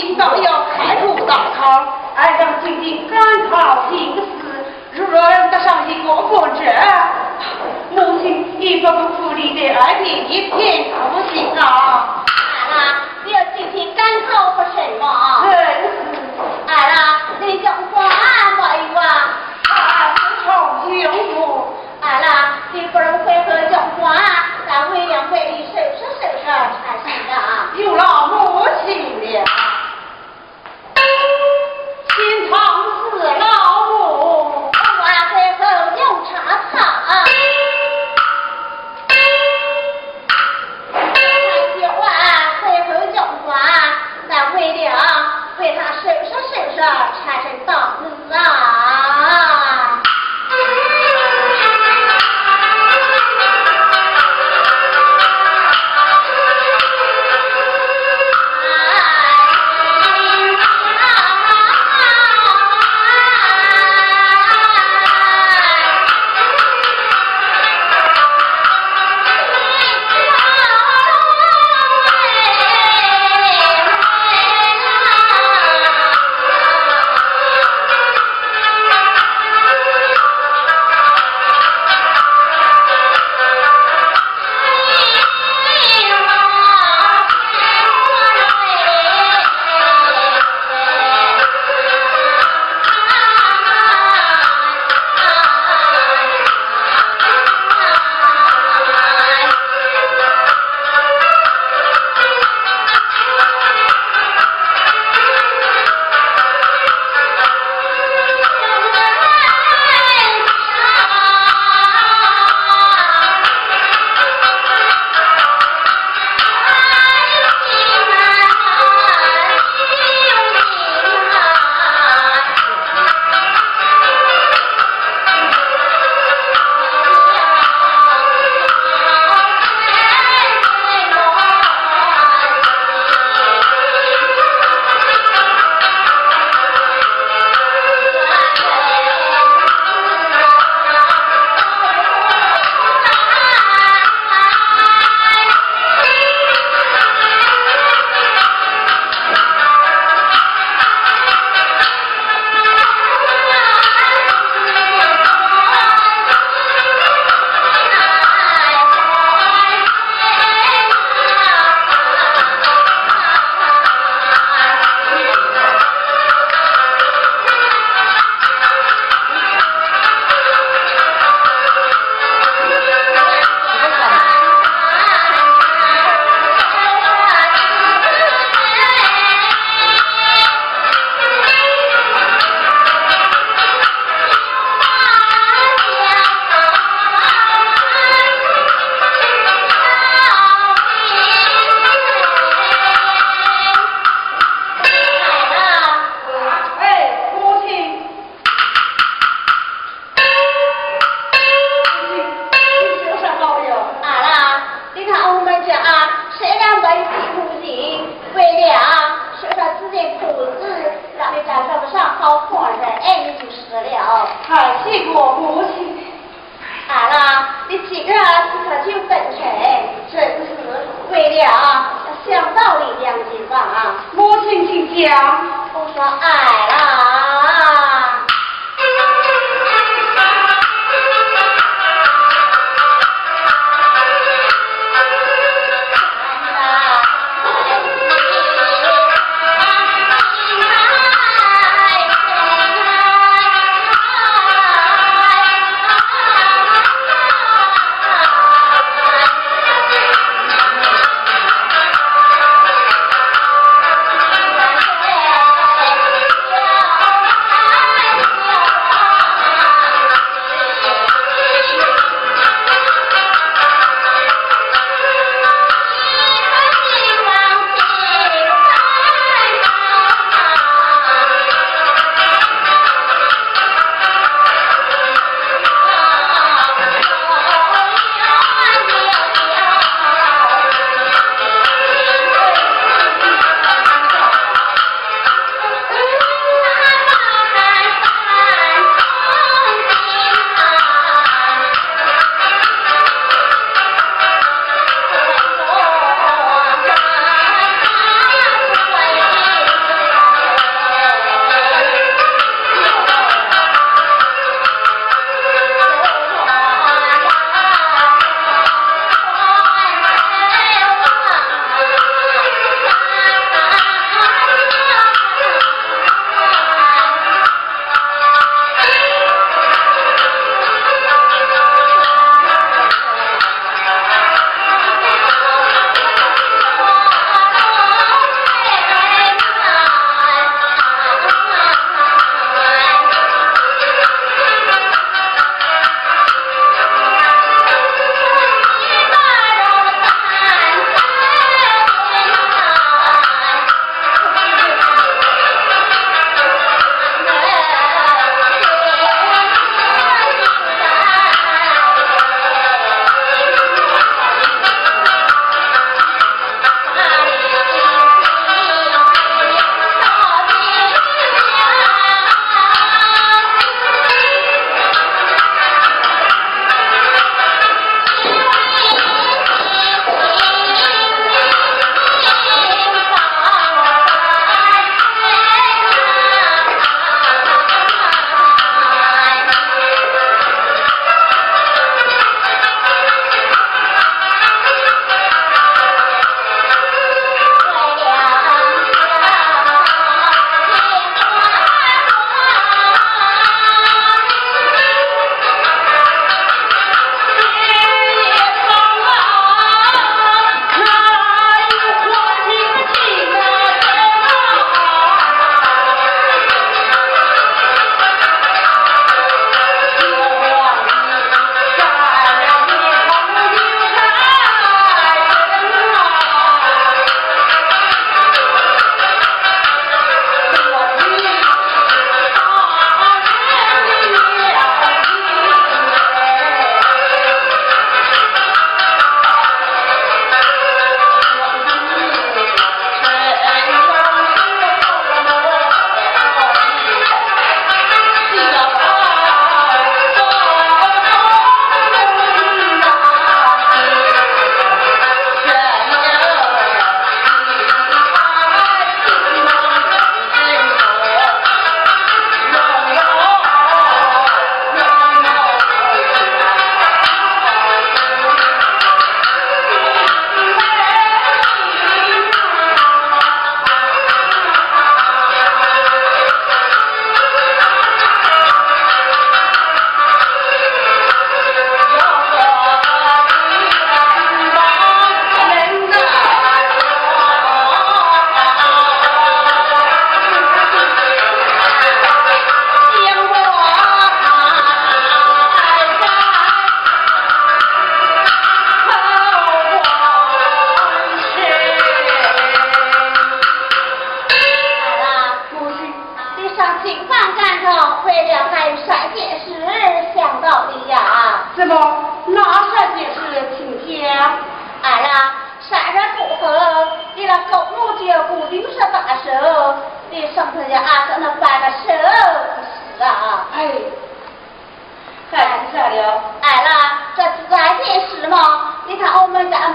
今早要开出大堂，俺让弟弟赶考进士，如若让他上去过过这，母亲一方不处理的爱弟一片可不行啊！俺啊，你要弟弟赶考做什么？正是，俺啊，你想做俺没有啊？俺用幸福。俺啊，你不能回回叫花，咱回两的，收拾收拾才行啊！有老母亲的。心疼了。太谢过母亲。啊啦，你今日是他就本钱，真是为了讲道理两句吧啊！母亲请讲。我说爱啦。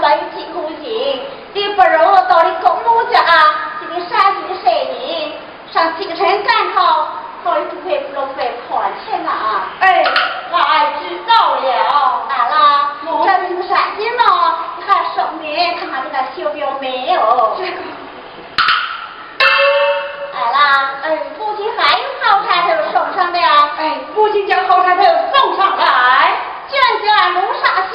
看我们家没有金库金，你不如到你公母家，这个山地山人上京城赶考，考一不会不能会款钱啊。哎，俺知道了。俺啦，这是山地嘛？你看上面看看你那小表没有？哎啦，哎，父亲还有好菜头送上的。哎，母亲将好菜头送上来，卷卷龙沙秀，